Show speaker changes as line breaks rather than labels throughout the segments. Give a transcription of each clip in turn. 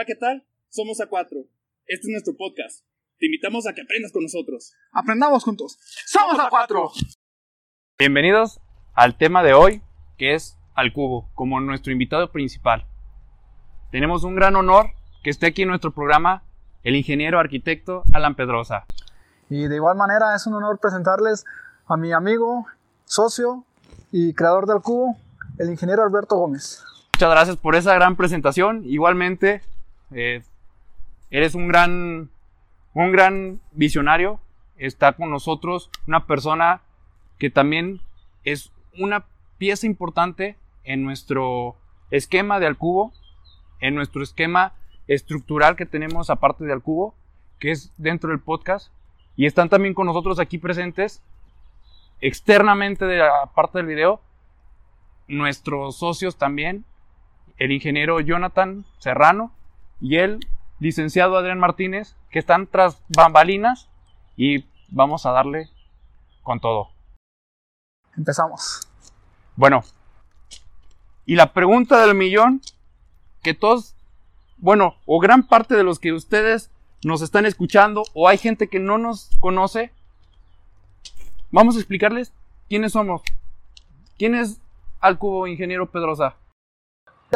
Hola, ¿qué tal? Somos A4. Este es nuestro podcast. Te invitamos a que aprendas con nosotros.
Aprendamos juntos. ¡Somos A4!
Bienvenidos al tema de hoy, que es al cubo, como nuestro invitado principal. Tenemos un gran honor que esté aquí en nuestro programa el ingeniero arquitecto Alan Pedrosa.
Y de igual manera es un honor presentarles a mi amigo, socio y creador del cubo, el ingeniero Alberto Gómez.
Muchas gracias por esa gran presentación. Igualmente, eres un gran, un gran visionario. Está con nosotros una persona que también es una pieza importante en nuestro esquema de Alcubo, en nuestro esquema estructural que tenemos aparte de Alcubo, que es dentro del podcast. Y están también con nosotros aquí presentes, externamente de la parte del video, nuestros socios también, el ingeniero Jonathan Serrano y el licenciado Adrián Martínez, que están tras bambalinas y vamos a darle con todo.
Empezamos.
Bueno, y la pregunta del millón, que todos, bueno, o gran parte de los que ustedes nos están escuchando, o hay gente que no nos conoce, vamos a explicarles quiénes somos. ¿Quién es Alcubo Ingeniero Pedrosa?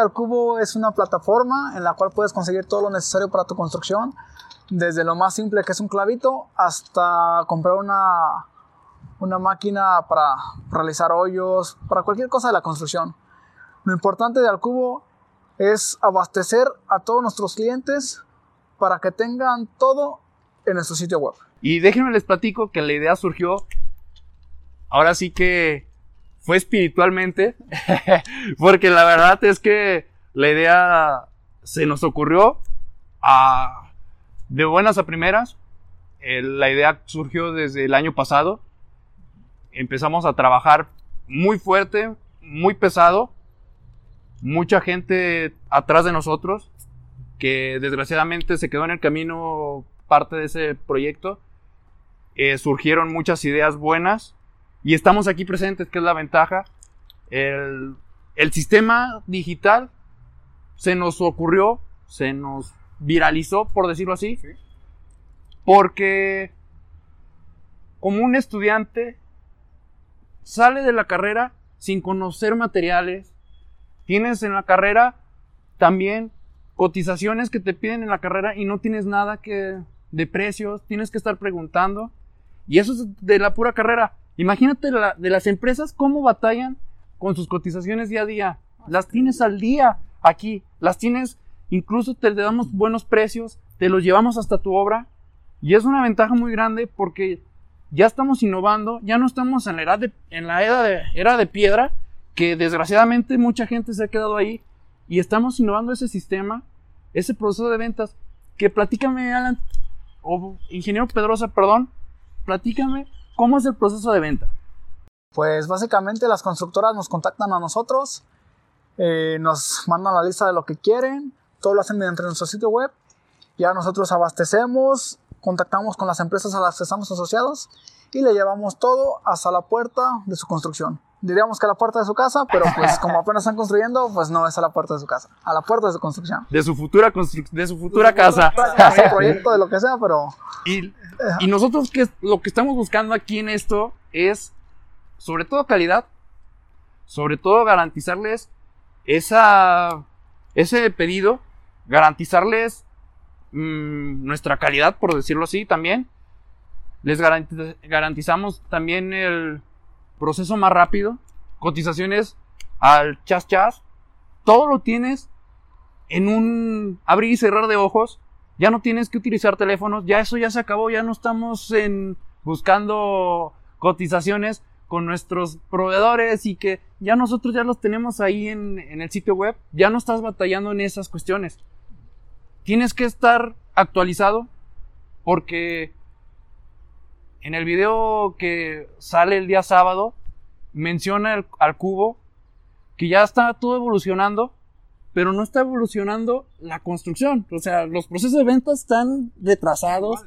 Alcubo es una plataforma en la cual puedes conseguir todo lo necesario para tu construcción, desde lo más simple que es un clavito hasta comprar una, una máquina para realizar hoyos, para cualquier cosa de la construcción. Lo importante de Alcubo es abastecer a todos nuestros clientes para que tengan todo en nuestro sitio web.
Y déjenme les platico que la idea surgió, ahora sí que fue espiritualmente, porque la verdad es que la idea se nos ocurrió de buenas a primeras. La idea surgió desde el año pasado. Empezamos a trabajar muy fuerte, muy pesado. Mucha gente atrás de nosotros que desgraciadamente se quedó en el camino parte de ese proyecto. Eh, surgieron muchas ideas buenas y estamos aquí presentes, que es la ventaja. El, el sistema digital se nos ocurrió, se nos viralizó, por decirlo así,
Sí.
porque como un estudiante sale de la carrera sin conocer materiales, tienes en la carrera también cotizaciones que te piden en la carrera y no tienes nada que de precios, tienes que estar preguntando y eso es de la pura carrera. Imagínate la- de las empresas cómo batallan con sus cotizaciones día a día. Las tienes al día aquí, las tienes, incluso te damos buenos precios, te los llevamos hasta tu obra y es una ventaja muy grande porque ya estamos innovando, ya no estamos en la era de, en la era de, era de piedra, que desgraciadamente mucha gente se ha quedado ahí y estamos innovando ese sistema, ese proceso de ventas. Que platícame, Alan, o ingeniero Pedrosa, perdón, platícame cómo es el proceso de venta.
Pues básicamente las constructoras nos contactan a nosotros, eh, nos mandan la lista de lo que quieren, todo lo hacen mediante nuestro sitio web, ya nosotros abastecemos, contactamos con las empresas a las que estamos asociados y le llevamos todo hasta la puerta de su construcción. Diríamos que a la puerta de su casa, pero pues como apenas están construyendo, pues no es a la puerta de su casa, a la puerta de su construcción.
De su futura, construc- de su futura casa.
Es un proyecto de lo que sea, pero
Y, y nosotros que lo que estamos buscando aquí en esto es, sobre todo calidad, sobre todo garantizarles esa, ese pedido, garantizarles mm, nuestra calidad, por decirlo así, también. Les garanti- garantizamos también el proceso más rápido, cotizaciones al chas chas, todo lo tienes en un abrir y cerrar de ojos ya no tienes que utilizar teléfonos, ya eso ya se acabó, ya no estamos en buscando cotizaciones con nuestros proveedores y que ya nosotros ya los tenemos ahí en, en el sitio web, ya no estás batallando en esas cuestiones. Tienes que estar actualizado porque en el video que sale el día sábado menciona el- al cubo que ya está todo evolucionando pero no está evolucionando la construcción. O sea, los procesos de venta están retrasados.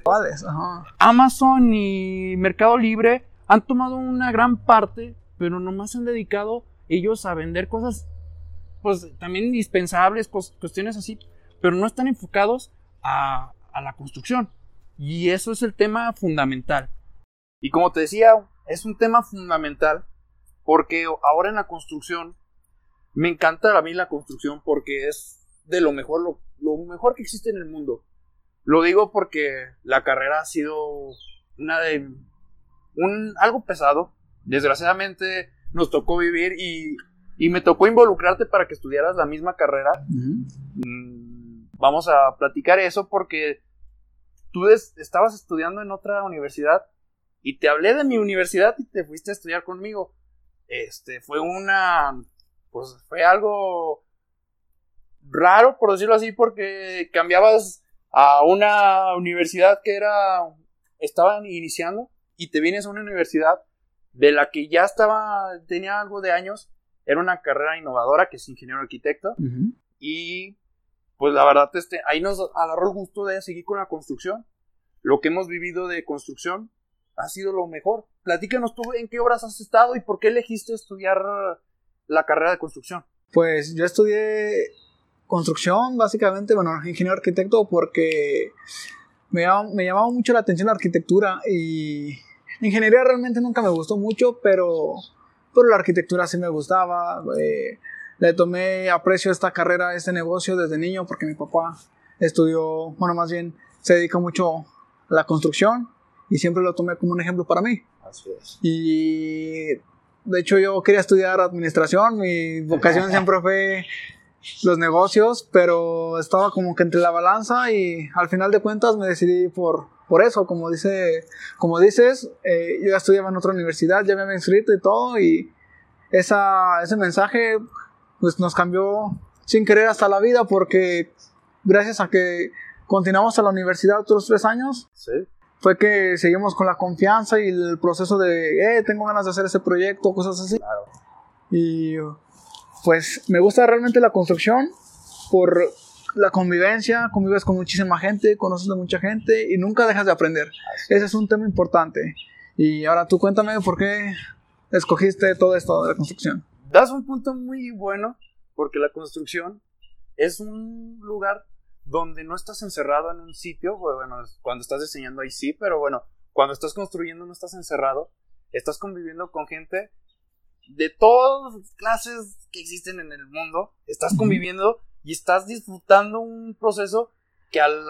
Amazon y Mercado Libre han tomado una gran parte, pero nomás se han dedicado ellos a vender cosas, pues también indispensables, cuestiones así, pero no están enfocados a, a la construcción. Y eso es el tema fundamental. Y como te decía, es un tema fundamental porque ahora en la construcción me encanta a mí la construcción porque es de lo mejor, lo, lo mejor que existe en el mundo. Lo digo porque la carrera ha sido una de un algo pesado. Desgraciadamente nos tocó vivir y, y me tocó involucrarte para que estudiaras la misma carrera. Mm, vamos a platicar eso porque tú estabas estudiando en otra universidad y te hablé de mi universidad y te fuiste a estudiar conmigo. Este, fue una, pues fue algo raro, por decirlo así, porque cambiabas a una universidad que era, estaban iniciando y te vienes a una universidad de la que ya estaba, tenía algo de años, era una carrera innovadora que es ingeniero arquitecto y pues la verdad este, ahí nos agarró el gusto de seguir con la construcción. Lo que hemos vivido de construcción ha sido lo mejor. Platícanos tú en qué obras has estado y por qué elegiste estudiar la carrera de construcción.
Pues yo estudié construcción, básicamente, bueno, ingeniero arquitecto, porque me, llamaba mucho la atención la arquitectura y ingeniería realmente nunca me gustó mucho, pero, pero la arquitectura sí me gustaba. Eh, le tomé aprecio esta carrera, a este negocio desde niño, porque mi papá estudió, bueno, más bien se dedica mucho a la construcción y siempre lo tomé como un ejemplo para mí.
Así es.
Y de hecho yo quería estudiar administración, mi vocación siempre fue los negocios, pero estaba como que entre la balanza y al final de cuentas me decidí por, por eso, como, dice, como dices, eh, yo ya estudiaba en otra universidad, ya me había inscrito y todo y esa, ese mensaje pues nos cambió sin querer hasta la vida porque gracias a que continuamos a la universidad otros tres años,
¿Sí?
Fue que seguimos con la confianza y el proceso de, eh, tengo ganas de hacer ese proyecto, cosas así.
Claro.
Y pues me gusta realmente la construcción por la convivencia, convives con muchísima gente, conoces a mucha gente y nunca dejas de aprender. Ese es un tema importante. Y ahora tú cuéntame por qué escogiste todo esto de la construcción.
Das un punto muy bueno porque la construcción es un lugar donde no estás encerrado en un sitio, bueno, cuando estás diseñando ahí sí, pero bueno, cuando estás construyendo no estás encerrado, estás conviviendo con gente de todas las clases que existen en el mundo, estás conviviendo y estás disfrutando un proceso que, al,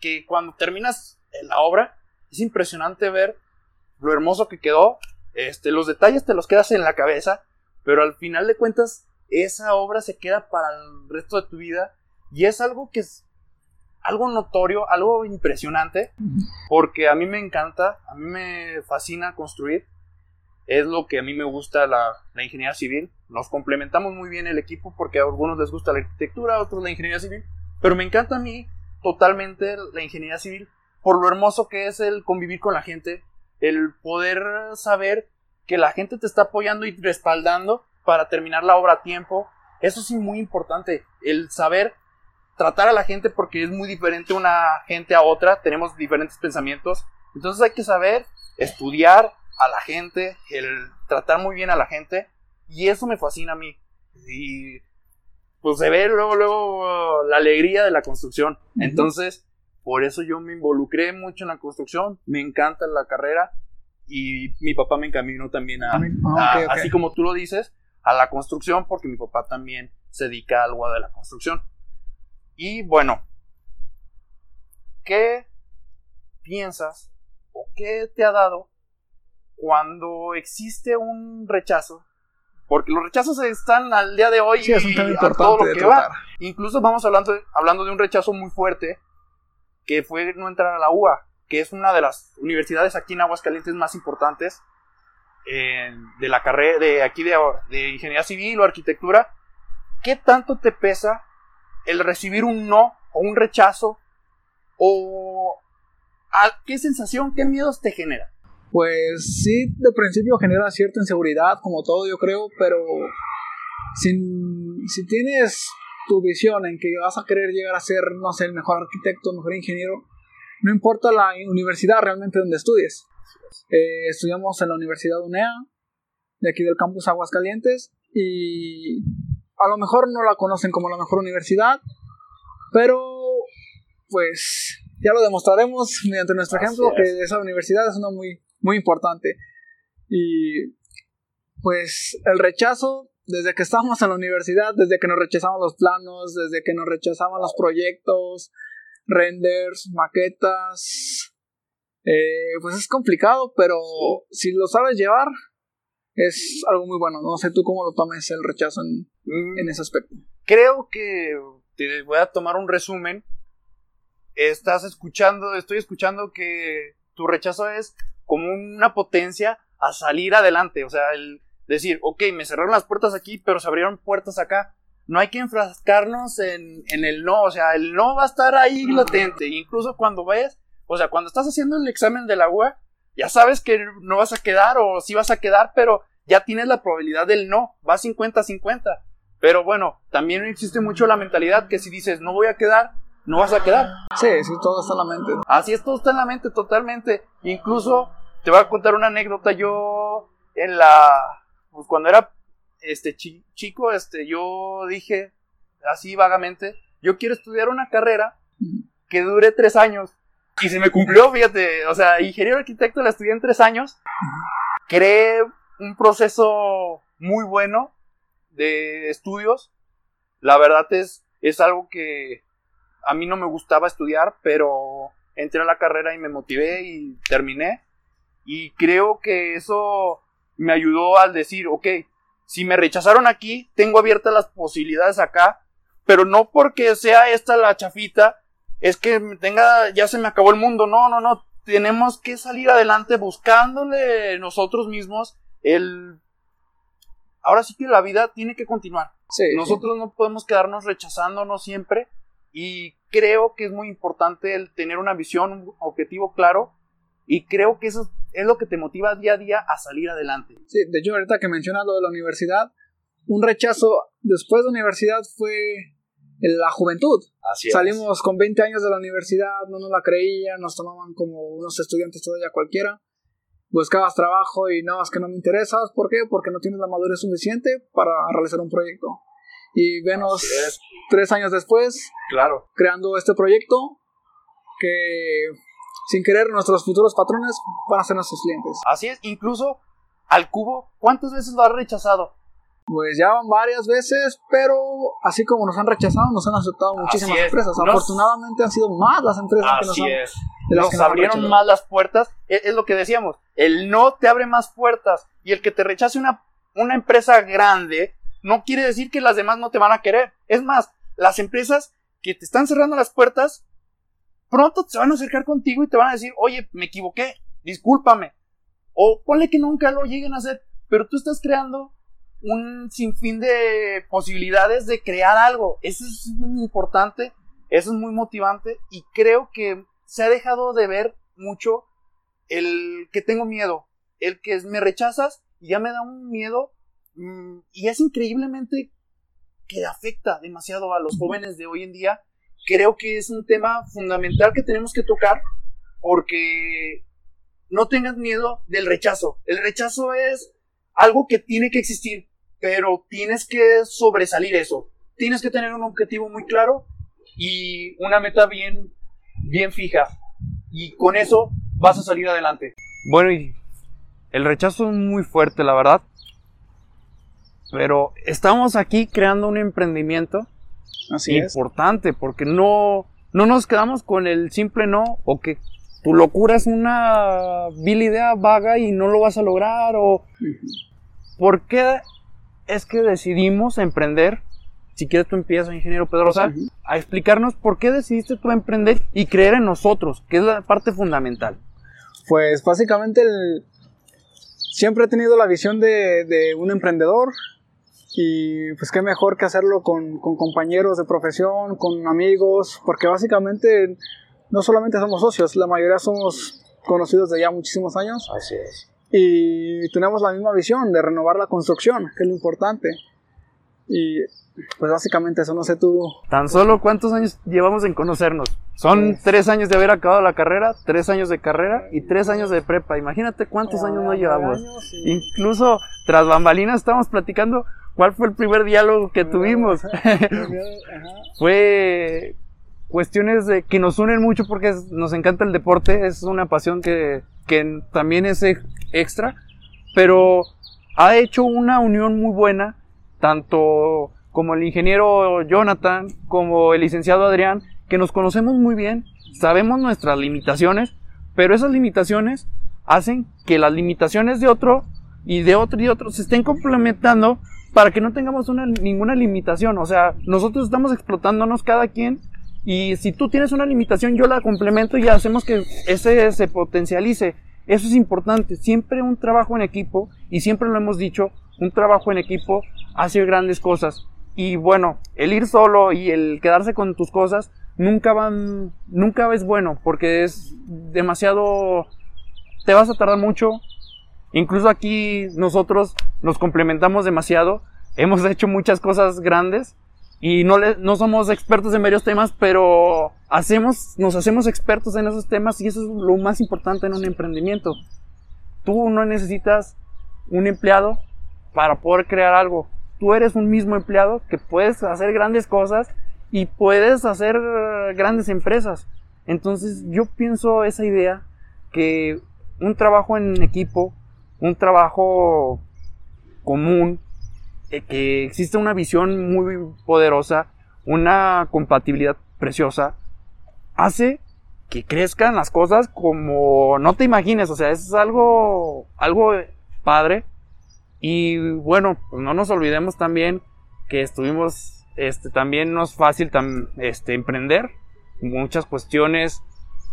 que cuando terminas la obra es impresionante ver lo hermoso que quedó, este, los detalles te los quedas en la cabeza, pero al final de cuentas esa obra se queda para el resto de tu vida y es algo que es algo notorio, algo impresionante, porque a mí me encanta, a mí me fascina construir es lo que a mí me gusta la, la, ingeniería civil. Nos complementamos muy bien el equipo porque a algunos les gusta la arquitectura, a otros la ingeniería civil. Pero me encanta a mí totalmente la ingeniería civil por lo hermoso que es el convivir con la gente, el poder saber que la gente te está apoyando y respaldando para terminar la obra a tiempo. Eso sí muy importante, el saber tratar a la gente porque es muy diferente una gente a otra, tenemos diferentes pensamientos. Entonces hay que saber estudiar, a la gente, el tratar muy bien a la gente. Y eso me fascina a mí. Y pues se ve luego, luego la alegría de la construcción. Entonces, por eso yo me involucré mucho en la construcción. Me encanta la carrera. Y mi papá me encaminó también a,
Ah,
así como tú lo dices, a la construcción, porque mi papá también se dedica a algo de la construcción. Y bueno, ¿qué piensas o qué te ha dado cuando existe un rechazo, porque los rechazos están al día de hoy
Sí, es un tema
y a
importante
todo lo que va. Incluso vamos hablando hablando de un rechazo muy fuerte que fue no entrar a la UA, que es una de las universidades aquí en Aguascalientes más importantes eh, de la carrera de aquí de, de ingeniería civil o arquitectura. ¿Qué tanto te pesa el recibir un no o un rechazo o qué sensación, qué miedos te genera?
Pues sí, de principio genera cierta inseguridad, como todo yo creo, pero sin, si tienes tu visión en que vas a querer llegar a ser, no sé, el mejor arquitecto, mejor ingeniero, no importa la universidad realmente donde estudies. Eh, estudiamos en la Universidad UNEA, de aquí del campus Aguascalientes, y a lo mejor no la conocen como la mejor universidad, Pero, pues, ya lo demostraremos mediante nuestro ejemplo, que esa universidad es una muy, muy importante. Y, pues, el rechazo, desde que estábamos en la universidad, desde que nos rechazaban los planos, desde que nos rechazaban los proyectos, renders, maquetas, eh, pues es complicado, pero si lo sabes llevar, es algo muy bueno. No sé tú cómo lo tomes el rechazo en,
Mm,
en ese aspecto.
Creo que te voy a tomar un resumen. Estás escuchando, estoy escuchando que tu rechazo es como una potencia a salir adelante. O sea, el decir, ok, me cerraron las puertas aquí, pero se abrieron puertas acá. No hay que enfrascarnos en, en el no. O sea, el no va a estar ahí latente. Incluso cuando vayas, o sea, cuando estás haciendo el examen de la UA, ya sabes que no vas a quedar o sí vas a quedar, pero ya tienes la probabilidad del no. Va 50-50. Pero bueno, también existe mucho la mentalidad que si dices no voy a quedar, no vas a quedar.
Sí, sí, todo está en la mente.
Así es, todo está en la mente totalmente. Incluso te voy a contar una anécdota. Yo en la pues cuando era este chi- chico, este yo dije así vagamente, yo quiero estudiar una carrera que dure tres años. Y se me cumplió, fíjate, o sea, ingeniero arquitecto la estudié en tres años. Creé un proceso muy bueno de estudios. La verdad es, es algo que a mí no me gustaba estudiar, pero entré a la carrera y me motivé y terminé. Y creo que eso me ayudó al decir, ok, si me rechazaron aquí, tengo abiertas las posibilidades acá, pero no porque sea esta la chafita, es que tenga, ya se me acabó el mundo, no, no, no, tenemos que salir adelante buscándole nosotros mismos el... Ahora sí que la vida tiene que continuar.
Sí, sí.
Nosotros no podemos quedarnos rechazándonos siempre y creo que es muy importante el tener una visión, un objetivo claro y creo que eso es lo que te motiva día a día a salir adelante.
Sí, de hecho, ahorita que mencionas lo de la universidad, un rechazo después de universidad fue en la juventud.
Así
Salimos con 20 años de la universidad, no nos la creían, nos tomaban como unos estudiantes todavía cualquiera. Buscabas trabajo y no, es que no me interesas. ¿Por qué? Porque no tienes la madurez suficiente para realizar un proyecto. Y venos tres años después
Claro.
creando este proyecto que sin querer nuestros futuros patrones van a ser nuestros clientes.
Así es, incluso al cubo, ¿cuántas veces lo has rechazado?
Pues ya van varias veces, pero así como nos han rechazado, nos han aceptado muchísimas
es.
empresas.
Nos-
Afortunadamente han sido más las empresas que nos han,
es.
las
Nos
han
abrieron
rechazado.
más las puertas. Es, es lo que decíamos. El no te abre más puertas. Y el que te rechace una, una empresa grande no quiere decir que las demás no te van a querer. Es más, las empresas que te están cerrando las puertas, pronto se van a acercar contigo y te van a decir, oye, me equivoqué, discúlpame. O ponle que nunca lo lleguen a hacer, pero tú estás creando un sinfín de posibilidades de crear algo. Eso es muy importante, eso es muy motivante y creo que se ha dejado de ver mucho el que tengo miedo, el que me rechazas y ya me da un miedo mm, y es increíblemente que afecta demasiado a los jóvenes de hoy en día. Creo que es un tema fundamental que tenemos que tocar porque no tengas miedo del rechazo. El rechazo es algo que tiene que existir, pero tienes que sobresalir eso. Tienes que tener un objetivo muy claro y una meta bien, bien fija. Y con eso vas a salir adelante. Bueno, y el rechazo es muy fuerte, la verdad. Pero estamos aquí creando un emprendimiento
Así es.
importante porque no, no nos quedamos con el simple no o que tu locura es una vil idea vaga y no lo vas a lograr o por qué es que decidimos emprender si quieres tú empiezas ingeniero Pedrosa
Ujú.
a explicarnos por qué decidiste tú emprender y creer en nosotros que es la parte fundamental.
Pues básicamente el- siempre he tenido la visión de, de un emprendedor y pues qué mejor que hacerlo con, con compañeros de profesión, con amigos, porque básicamente no solamente somos socios, la mayoría somos conocidos de ya muchísimos años
así es
y tenemos la misma visión de renovar la construcción, que es lo importante. Y pues básicamente eso, no sé tú.
Tan solo cuántos años llevamos en conocernos. Son tres años de haber acabado la carrera, tres años de carrera y tres años de prepa. Imagínate cuántos años no llevamos. Incluso tras bambalinas estábamos platicando cuál fue el primer diálogo que tuvimos. Fue cuestiones de, que nos unen mucho porque nos encanta el deporte, es una pasión que, que también es ex- extra, pero ha hecho una unión muy buena, tanto como el ingeniero Jonathan, como el licenciado Adrián, que nos conocemos muy bien, sabemos nuestras limitaciones, pero esas limitaciones hacen que las limitaciones de otro y de otro y de otro se estén complementando para que no tengamos una, ninguna limitación. O sea, nosotros estamos explotándonos cada quien y si tú tienes una limitación, yo la complemento y hacemos que ese se potencialice. Eso es importante. Siempre un trabajo en equipo, y siempre lo hemos dicho, un trabajo en equipo hace grandes cosas. Y bueno, el ir solo y el quedarse con tus cosas nunca van, nunca es bueno porque es demasiado, te vas a tardar mucho. Incluso aquí nosotros nos complementamos demasiado. Hemos hecho muchas cosas grandes y no, le- no somos expertos en varios temas, pero hacemos, nos hacemos expertos en esos temas y eso es lo más importante en un emprendimiento. Tú no necesitas un empleado para poder crear algo. Tú eres un mismo empleado que puedes hacer grandes cosas y puedes hacer grandes empresas. Entonces yo pienso esa idea que un trabajo en equipo, un trabajo común, que existe una visión muy poderosa, una compatibilidad preciosa, hace que crezcan las cosas como no te imagines, o sea, es algo, algo padre. Y bueno, pues no nos olvidemos también que estuvimos, este, también no es fácil este, emprender. Muchas cuestiones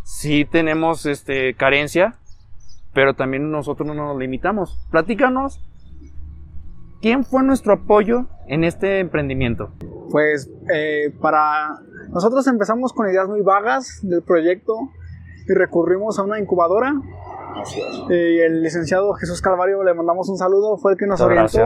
sí tenemos este, carencia, pero también nosotros no nos limitamos. Platícanos, ¿quién fue nuestro apoyo en este emprendimiento?
Pues eh, para nosotros empezamos con ideas muy vagas del proyecto y recurrimos a una incubadora. Eh, y el licenciado Jesús Calvario le mandamos un saludo, fue el que nos orientó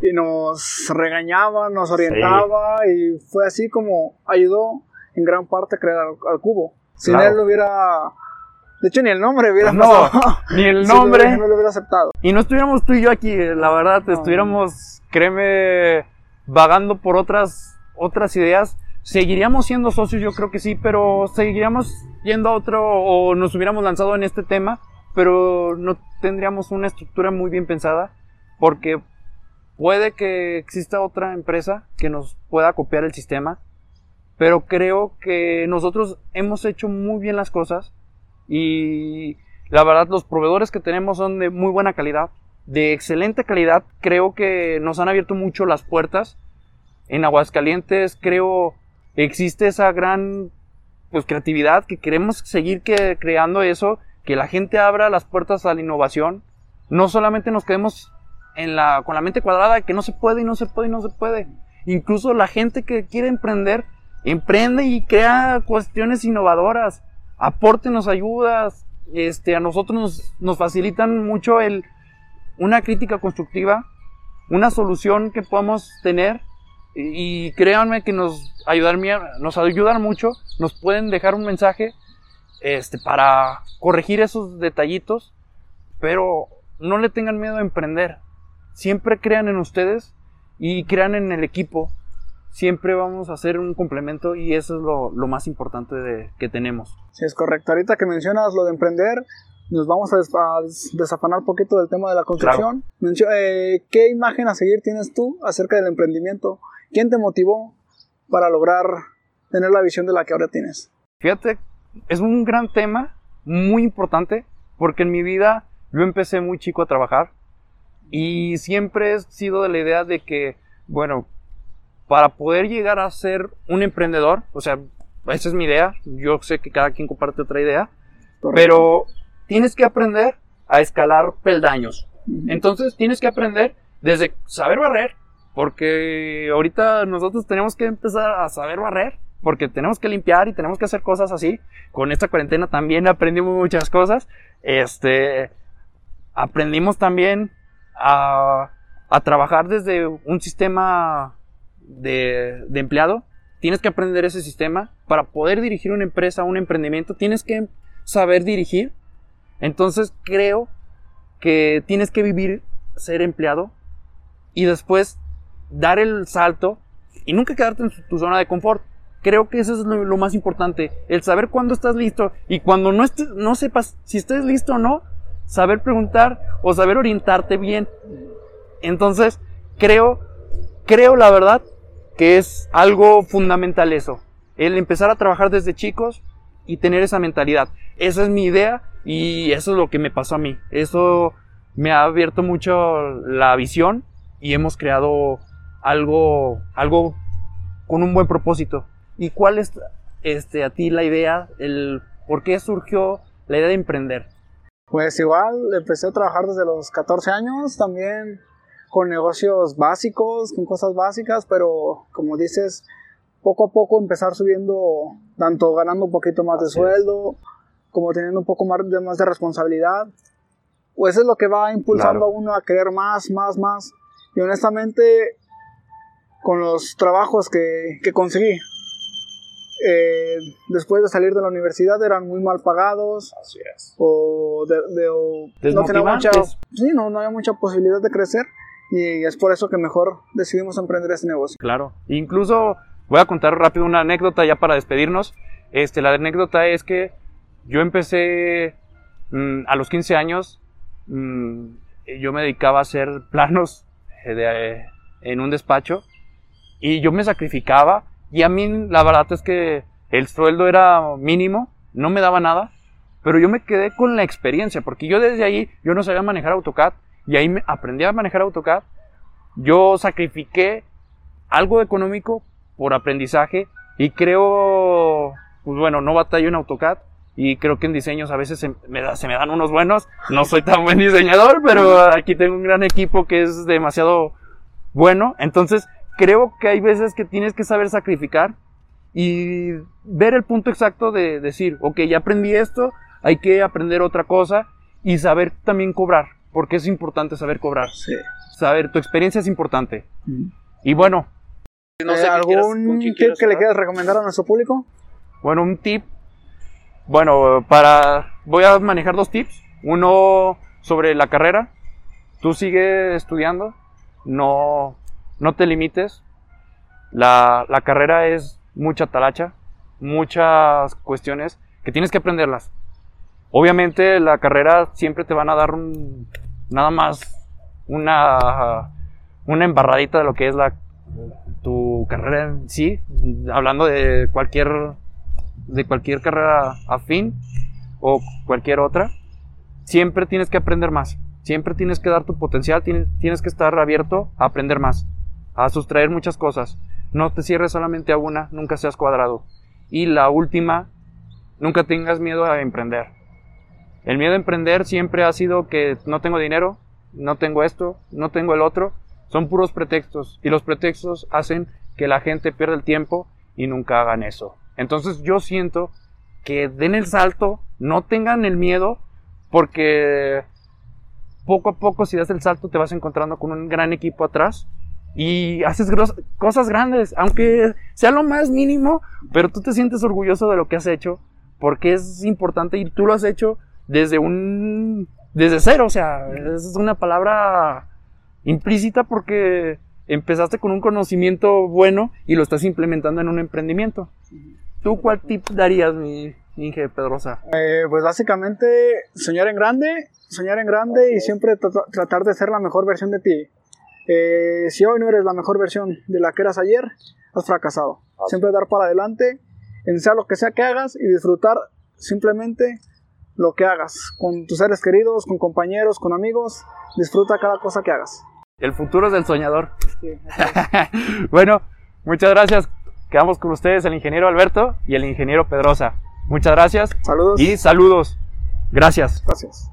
y nos regañaba, nos orientaba y fue así como ayudó en gran parte a crear al, al cubo. Sin
Claro.
él no hubiera, de hecho ni el nombre hubiera
No,
pasado.
ni el
Si
nombre.
no lo hubiera aceptado.
Y no estuviéramos tú y yo aquí, la verdad,
No.
estuviéramos, créeme, vagando por otras, otras ideas. Seguiríamos siendo socios, yo creo que sí, pero seguiríamos yendo a otro o nos hubiéramos lanzado en este tema, pero no tendríamos una estructura muy bien pensada, porque puede que exista otra empresa que nos pueda copiar el sistema, pero creo que nosotros hemos hecho muy bien las cosas y la verdad los proveedores que tenemos son de muy buena calidad, de excelente calidad. Creo que nos han abierto mucho las puertas. En Aguascalientes creo existe esa gran pues creatividad que queremos seguir creando eso, que la gente abra las puertas a la innovación. No solamente nos quedemos con la mente cuadrada que no se puede y no se puede y no se puede. Incluso la gente que quiere emprender, emprende y crea cuestiones innovadoras. Apórtenos ayudas. Este, a nosotros nos, nos facilitan mucho el, una crítica constructiva, una solución que podamos tener. Y, y créanme que nos ayudan, nos ayudan mucho. Nos pueden dejar un mensaje este, para corregir esos detallitos. Pero no le tengan miedo a emprender. Siempre crean en ustedes y crean en el equipo. Siempre vamos a hacer un complemento y eso es lo, lo más importante de, que tenemos.
Sí, es correcto. Ahorita que mencionas lo de emprender, nos vamos a, des- a desafanar un poquito del tema de la construcción. Mencio- eh, ¿Qué imagen a seguir tienes tú acerca del emprendimiento? ¿Quién te motivó para lograr tener la visión de la que ahora tienes?
Fíjate, es un gran tema, muy importante, porque en mi vida yo empecé muy chico a trabajar y siempre he sido de la idea de que, bueno, para poder llegar a ser un emprendedor, o sea, esa es mi idea, yo sé que cada quien comparte otra idea, pero tienes que aprender a escalar peldaños. Entonces tienes que aprender desde saber barrer, porque ahorita nosotros tenemos que empezar a saber barrer, porque tenemos que limpiar y tenemos que hacer cosas así. Con esta cuarentena también aprendimos muchas cosas. Este, aprendimos también a, a trabajar desde un sistema de, empleado. Tienes que aprender ese sistema para poder dirigir una empresa, un emprendimiento. Tienes que saber dirigir. Entonces creo que tienes que vivir, ser empleado y después dar el salto y nunca quedarte en tu zona de confort. Creo que eso es lo, lo más importante, el saber cuándo estás listo y cuando no, estés, no sepas si estés listo o no, saber preguntar o saber orientarte bien. Entonces, creo, creo la verdad que es algo fundamental eso, el empezar a trabajar desde chicos y tener esa mentalidad. Esa es mi idea y eso es lo que me pasó a mí. Eso me ha abierto mucho la visión y hemos creado algo, algo con un buen propósito. ¿Y cuál es este, a ti la idea, el por qué surgió la idea de emprender?
Pues igual empecé a trabajar desde los 14 años, también con negocios básicos, con cosas básicas, pero como dices, poco a poco empezar subiendo, tanto ganando un poquito más de
Así
sueldo, como teniendo un poco más de, más de responsabilidad. Pues eso es lo que va impulsando
Claro.
a uno a querer más, más, más. Y honestamente, con los trabajos que, que conseguí, eh, después de salir de la universidad eran muy mal pagados
Así es.
o, de, de- o no tenía mucha, sí, no, no había mucha posibilidad de crecer y es por eso que mejor decidimos emprender este negocio.
Claro. Incluso voy a contar rápido una anécdota ya para despedirnos. Este, la anécdota es que yo empecé mm, a los 15 años. mm, yo me dedicaba a hacer planos eh, de- en un despacho y yo me sacrificaba. Y a mí la verdad es que el sueldo era mínimo, no me daba nada. Pero yo me quedé con la experiencia, porque yo desde ahí, yo no sabía manejar AutoCAD, y ahí me aprendí a manejar AutoCAD. Yo sacrifiqué algo económico por aprendizaje y creo, pues bueno, no batallo en AutoCAD y creo que en diseños a veces se me, se me dan unos buenos. No soy tan buen diseñador, pero aquí tengo un gran equipo que es demasiado bueno. Entonces, creo que hay veces que tienes que saber sacrificar y ver el punto exacto de decir, ok, ya aprendí esto, hay que aprender otra cosa y saber también cobrar, porque es importante saber cobrar.
Sí.
Saber, tu experiencia es importante. Y bueno, no sé
Eh,
qué quieras-
¿Algún tip que le quieras recomendar a nuestro público?
Bueno, un tip. Bueno, para. Voy a manejar dos tips. Uno sobre la carrera. Tú sigue estudiando. No, no te limites. La, la carrera es mucha talacha. Muchas cuestiones que tienes que aprenderlas. Obviamente, la carrera siempre te van a dar nada más una, una embarradita de lo que es la, tu carrera en sí. Hablando de cualquier de cualquier carrera afín o cualquier otra, siempre tienes que aprender más. Siempre tienes que dar tu potencial, tienes, tienes que estar abierto a aprender más, a sustraer muchas cosas. No te cierres solamente a una, nunca seas cuadrado. Y la última, nunca tengas miedo a emprender. El miedo a emprender siempre ha sido que no tengo dinero, no tengo esto, no tengo el otro. Son puros pretextos. Y los pretextos hacen que la gente pierda el tiempo y nunca hagan eso. Entonces yo siento que den el salto, no tengan el miedo, porque poco a poco si das el salto te vas encontrando con un gran equipo atrás y haces cosas grandes, aunque sea lo más mínimo, pero tú te sientes orgulloso de lo que has hecho, porque es importante y tú lo has hecho desde un desde cero, o sea, es una palabra implícita porque empezaste con un conocimiento bueno y lo estás implementando en un emprendimiento. ¿Tú cuál tip darías, mi Inge Pedrosa?
Eh, pues básicamente soñar en grande, soñar en grande y siempre tra- tratar de ser la mejor versión de ti. Eh, si hoy no eres la mejor versión de la que eras ayer, has fracasado. Siempre dar para adelante, en sea lo que sea que hagas y disfrutar simplemente lo que hagas. Con tus seres queridos, con compañeros, con amigos, disfruta cada cosa que hagas.
El futuro es del soñador.
Sí, así es.
bueno, muchas gracias. Quedamos con ustedes el ingeniero Alberto y el ingeniero Pedrosa. Muchas gracias
Saludos.
y saludos. Gracias.
Gracias.